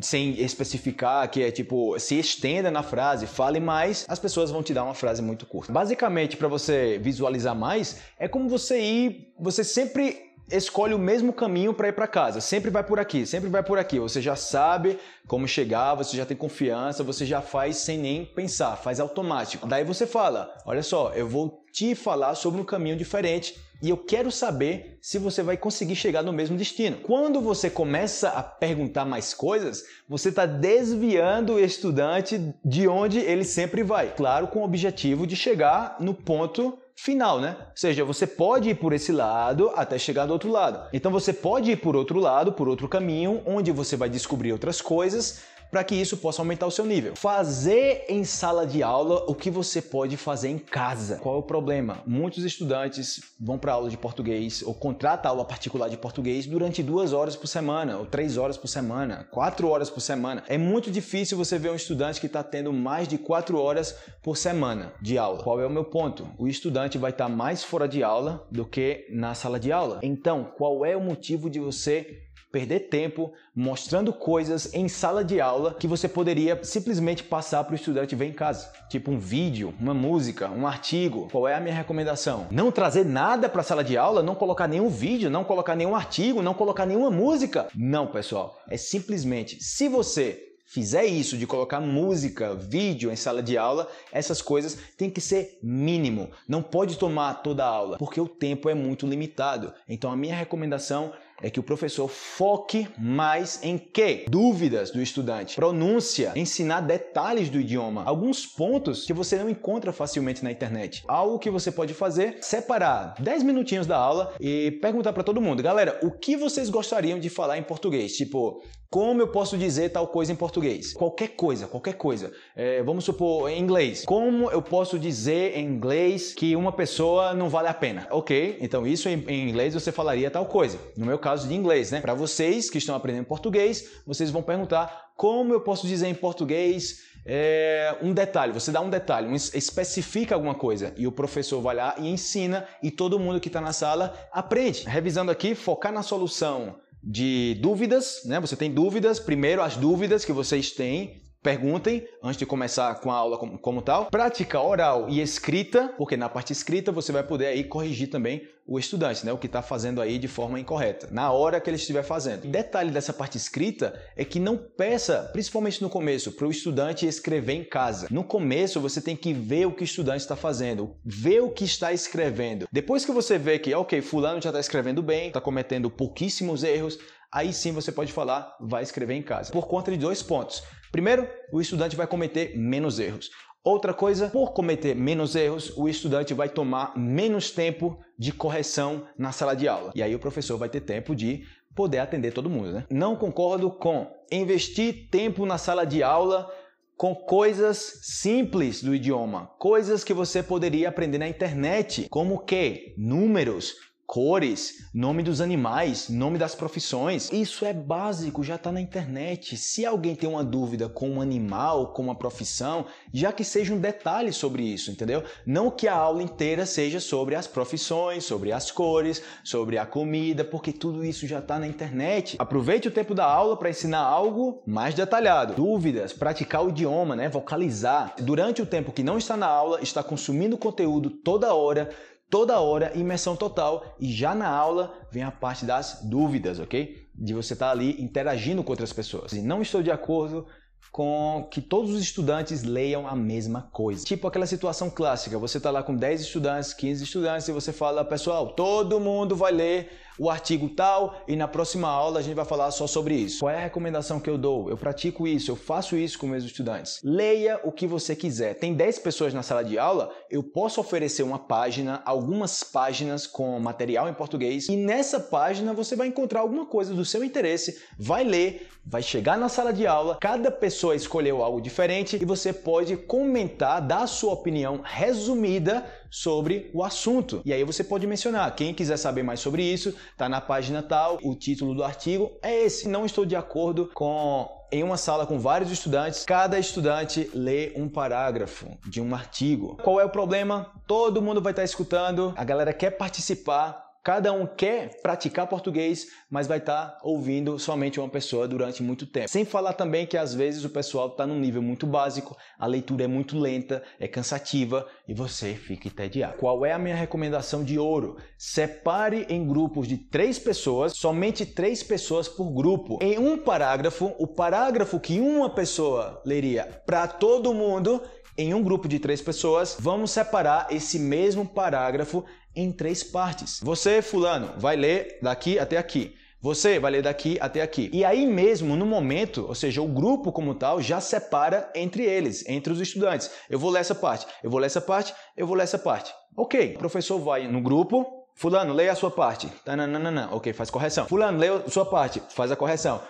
sem especificar, que é tipo, se estenda na frase, fale mais, as pessoas vão te dar uma frase muito curta. Basicamente, para você visualizar mais, é como você ir, você sempre escolhe o mesmo caminho para ir para casa. Sempre vai por aqui, sempre vai por aqui. Você já sabe como chegar, você já tem confiança, você já faz sem nem pensar, faz automático. Daí você fala: Olha só, eu vou te falar sobre um caminho diferente e eu quero saber se você vai conseguir chegar no mesmo destino. Quando você começa a perguntar mais coisas, você está desviando o estudante de onde ele sempre vai. Claro, com o objetivo de chegar no ponto final, né? Ou seja, você pode ir por esse lado até chegar do outro lado. Então você pode ir por outro lado, por outro caminho, onde você vai descobrir outras coisas para que isso possa aumentar o seu nível. Fazer em sala de aula o que você pode fazer em casa. Qual é o problema? Muitos estudantes vão para aula de português ou contratam aula particular de português durante duas horas por semana, ou três horas por semana, quatro horas por semana. É muito difícil você ver um estudante que está tendo mais de quatro horas por semana de aula. Qual é o meu ponto? O estudante vai estar tá mais fora de aula do que na sala de aula. Então, qual é o motivo de você perder tempo mostrando coisas em sala de aula que você poderia simplesmente passar para o estudante ver em casa. Tipo um vídeo, uma música, um artigo. Qual é a minha recomendação? Não trazer nada para a sala de aula, não colocar nenhum vídeo, não colocar nenhum artigo, não colocar nenhuma música. Não, pessoal. É simplesmente se você fizer isso de colocar música, vídeo em sala de aula, essas coisas tem que ser mínimo. Não pode tomar toda a aula, porque o tempo é muito limitado. Então a minha recomendação é que o professor foque mais em quê? Dúvidas do estudante, pronúncia, ensinar detalhes do idioma, alguns pontos que você não encontra facilmente na internet. Algo que você pode fazer, separar 10 minutinhos da aula e perguntar para todo mundo, galera, o que vocês gostariam de falar em português? Tipo, como eu posso dizer tal coisa em português? Qualquer coisa, qualquer coisa. É, vamos supor, em inglês. Como eu posso dizer em inglês que uma pessoa não vale a pena? Ok, então isso em, em inglês você falaria tal coisa. No meu caso de inglês, né? Para vocês que estão aprendendo português, vocês vão perguntar como eu posso dizer em português é, um detalhe, você dá um detalhe, um, especifica alguma coisa e o professor vai lá e ensina e todo mundo que está na sala aprende. Revisando aqui, focar na solução de dúvidas, né? Você tem dúvidas, primeiro as dúvidas que vocês têm, perguntem antes de começar com a aula como, como, tal. Prática oral e escrita, porque na parte escrita você vai poder aí corrigir também o estudante, né? O que está fazendo aí de forma incorreta, na hora que ele estiver fazendo. detalhe dessa parte escrita é que não peça, principalmente no começo, para o estudante escrever em casa. No começo você tem que ver o que o estudante está fazendo, ver o que está escrevendo. Depois que você vê que, ok, fulano já está escrevendo bem, está cometendo pouquíssimos erros, aí sim você pode falar, vai escrever em casa. Por conta de dois pontos. Primeiro, o estudante vai cometer menos erros. Outra coisa, por cometer menos erros, o estudante vai tomar menos tempo de correção na sala de aula. E aí o professor vai ter tempo de poder atender todo mundo, né? Não concordo com investir tempo na sala de aula com coisas simples do idioma, coisas que você poderia aprender na internet, como que números, cores, nome dos animais, nome das profissões. Isso é básico, já está na internet. Se alguém tem uma dúvida com um animal, com uma profissão, já que seja um detalhe sobre isso, entendeu? Não que a aula inteira seja sobre as profissões, sobre as cores, sobre a comida, porque tudo isso já está na internet. Aproveite o tempo da aula para ensinar algo mais detalhado. Dúvidas, praticar o idioma, né? vocalizar. Durante o tempo que não está na aula, está consumindo conteúdo toda hora, toda hora, imersão total, e já na aula vem a parte das dúvidas, ok? De você estar tá ali interagindo com outras pessoas. E não estou de acordo com que todos os estudantes leiam a mesma coisa. Tipo aquela situação clássica, você está lá com 10 estudantes, 15 estudantes e você fala, pessoal, todo mundo vai ler o artigo tal e na próxima aula a gente vai falar só sobre isso. Qual é a recomendação que eu dou? Eu pratico isso, eu faço isso com meus estudantes. Leia o que você quiser. Tem 10 pessoas na sala de aula, eu posso oferecer uma página, algumas páginas com material em português e nessa página você vai encontrar alguma coisa do seu interesse, vai ler, vai chegar na sala de aula, cada pessoa escolheu algo diferente e você pode comentar, dar a sua opinião resumida sobre o assunto. E aí você pode mencionar, quem quiser saber mais sobre isso, tá na página tal, o título do artigo é esse. Não estou de acordo com em uma sala com vários estudantes, cada estudante lê um parágrafo de um artigo. Qual é o problema? Todo mundo vai estar escutando, a galera quer participar, Cada um quer praticar português, mas vai estar tá ouvindo somente uma pessoa durante muito tempo. Sem falar também que às vezes o pessoal está num nível muito básico, a leitura é muito lenta, é cansativa e você fica entediado. Qual é a minha recomendação de ouro? Separe em grupos de três pessoas, somente três pessoas por grupo. Em um parágrafo, o parágrafo que uma pessoa leria para todo mundo em um grupo de três pessoas, vamos separar esse mesmo parágrafo em três partes. Você, fulano, vai ler daqui até aqui. Você vai ler daqui até aqui. E aí mesmo, no momento, ou seja, o grupo como tal já separa entre eles, entre os estudantes. Eu vou ler essa parte, eu vou ler essa parte, eu vou ler essa parte. Ok, o professor vai no grupo, Fulano, leia a sua parte. Tananana. Ok, faz correção. Fulano, leia a sua parte. Faz a correção.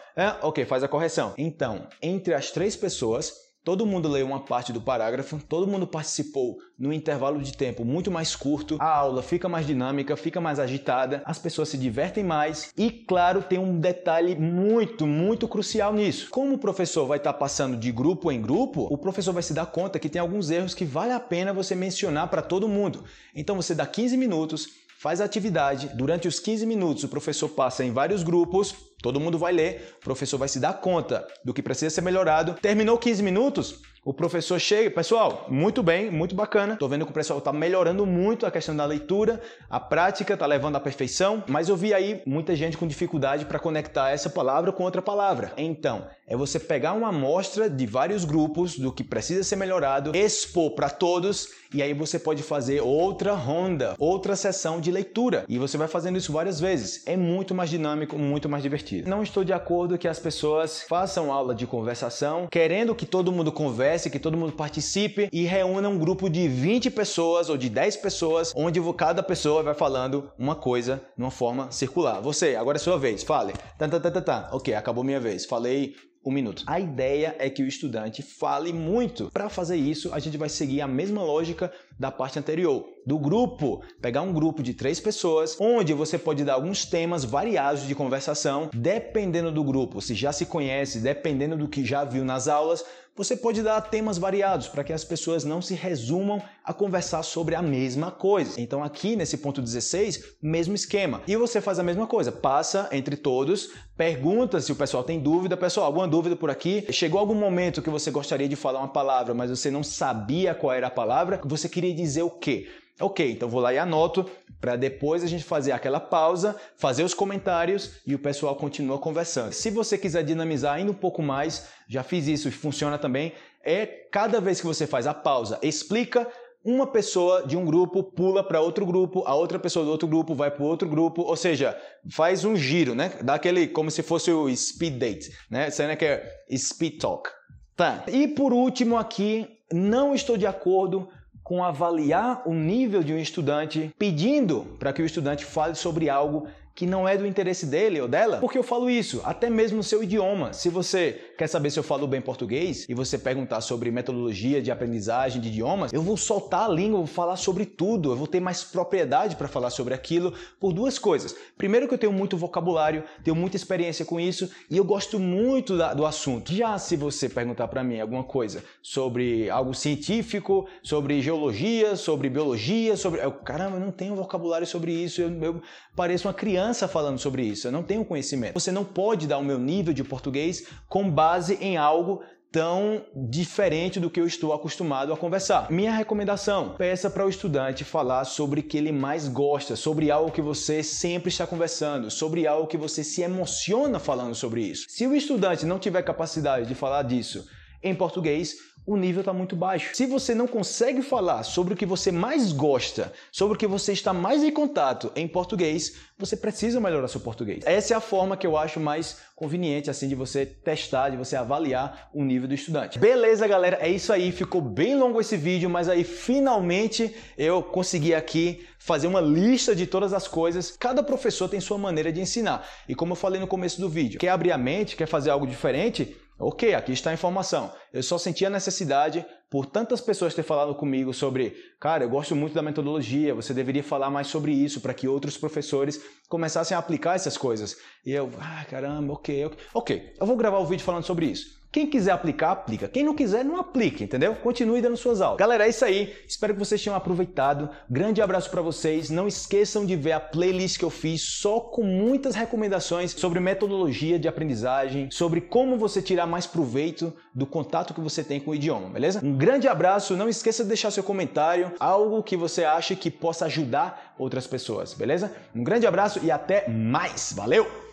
Ok, faz a correção. Então, entre as três pessoas, Todo mundo leu uma parte do parágrafo, todo mundo participou no intervalo de tempo muito mais curto, a aula fica mais dinâmica, fica mais agitada, as pessoas se divertem mais e, claro, tem um detalhe muito, muito crucial nisso. Como o professor vai estar passando de grupo em grupo, o professor vai se dar conta que tem alguns erros que vale a pena você mencionar para todo mundo. Então você dá 15 minutos, faz a atividade, durante os 15 minutos o professor passa em vários grupos, Todo mundo vai ler, o professor vai se dar conta do que precisa ser melhorado. Terminou 15 minutos, o professor chega, pessoal, muito bem, muito bacana. Tô vendo que o pessoal está melhorando muito a questão da leitura, a prática está levando à perfeição, mas eu vi aí muita gente com dificuldade para conectar essa palavra com outra palavra. Então, é você pegar uma amostra de vários grupos do que precisa ser melhorado, expor para todos e aí você pode fazer outra ronda, outra sessão de leitura. E você vai fazendo isso várias vezes. É muito mais dinâmico, muito mais divertido. Não estou de acordo que as pessoas façam aula de conversação, querendo que todo mundo converse, que todo mundo participe e reúna um grupo de 20 pessoas ou de 10 pessoas, onde cada pessoa vai falando uma coisa de uma forma circular. Você, agora é sua vez, fale. Tá, tá, tá, tá, tá. Ok, acabou minha vez. Falei um minuto. A ideia é que o estudante fale muito. Para fazer isso, a gente vai seguir a mesma lógica da parte anterior, do grupo. Pegar um grupo de três pessoas, onde você pode dar alguns temas variados de conversação, dependendo do grupo. Se já se conhece, dependendo do que já viu nas aulas, você pode dar temas variados para que as pessoas não se resumam a conversar sobre a mesma coisa. Então aqui nesse ponto 16, mesmo esquema. E você faz a mesma coisa, passa entre todos, pergunta se o pessoal tem dúvida, pessoal, alguma dúvida por aqui? Chegou algum momento que você gostaria de falar uma palavra, mas você não sabia qual era a palavra, você queria dizer o quê? Ok, então vou lá e anoto para depois a gente fazer aquela pausa, fazer os comentários e o pessoal continua conversando. Se você quiser dinamizar ainda um pouco mais, já fiz isso e funciona também, é cada vez que você faz a pausa, explica, uma pessoa de um grupo pula para outro grupo, a outra pessoa do outro grupo vai para outro grupo, ou seja, faz um giro, né? Dá aquele como se fosse o speed date, né? Sendo que é speed talk. Tá. E por último aqui, não estou de acordo com avaliar o nível de um estudante, pedindo para que o estudante fale sobre algo que não é do interesse dele ou dela? Porque eu falo isso, até mesmo no seu idioma. Se você quer saber se eu falo bem português e você perguntar sobre metodologia de aprendizagem de idiomas, eu vou soltar a língua, vou falar sobre tudo, eu vou ter mais propriedade para falar sobre aquilo por duas coisas. Primeiro que eu tenho muito vocabulário, tenho muita experiência com isso e eu gosto muito da, do assunto. Já se você perguntar para mim alguma coisa sobre algo científico, sobre geologia, sobre biologia, sobre... Eu, caramba, eu não tenho vocabulário sobre isso, eu, eu pareço uma criança criança falando sobre isso, eu não tenho conhecimento. Você não pode dar o meu nível de português com base em algo tão diferente do que eu estou acostumado a conversar. Minha recomendação: peça para o estudante falar sobre o que ele mais gosta, sobre algo que você sempre está conversando, sobre algo que você se emociona falando sobre isso. Se o estudante não tiver capacidade de falar disso em português, o nível está muito baixo. Se você não consegue falar sobre o que você mais gosta, sobre o que você está mais em contato em português, você precisa melhorar seu português. Essa é a forma que eu acho mais conveniente assim de você testar, de você avaliar o nível do estudante. Beleza, galera? É isso aí. Ficou bem longo esse vídeo, mas aí finalmente eu consegui aqui fazer uma lista de todas as coisas. Cada professor tem sua maneira de ensinar. E como eu falei no começo do vídeo, quer abrir a mente, quer fazer algo diferente, Ok, aqui está a informação. Eu só senti a necessidade, por tantas pessoas ter falado comigo sobre, cara, eu gosto muito da metodologia, você deveria falar mais sobre isso para que outros professores começassem a aplicar essas coisas. E eu, ah, caramba, ok, ok. Ok, eu vou gravar o vídeo falando sobre isso. Quem quiser aplicar, aplica. Quem não quiser, não aplica, entendeu? Continue dando suas aulas. Galera, é isso aí. Espero que vocês tenham aproveitado. Grande abraço para vocês. Não esqueçam de ver a playlist que eu fiz só com muitas recomendações sobre metodologia de aprendizagem, sobre como você tirar mais proveito do contato que você tem com o idioma, beleza? Um grande abraço. Não esqueça de deixar seu comentário, algo que você acha que possa ajudar outras pessoas, beleza? Um grande abraço e até mais. Valeu!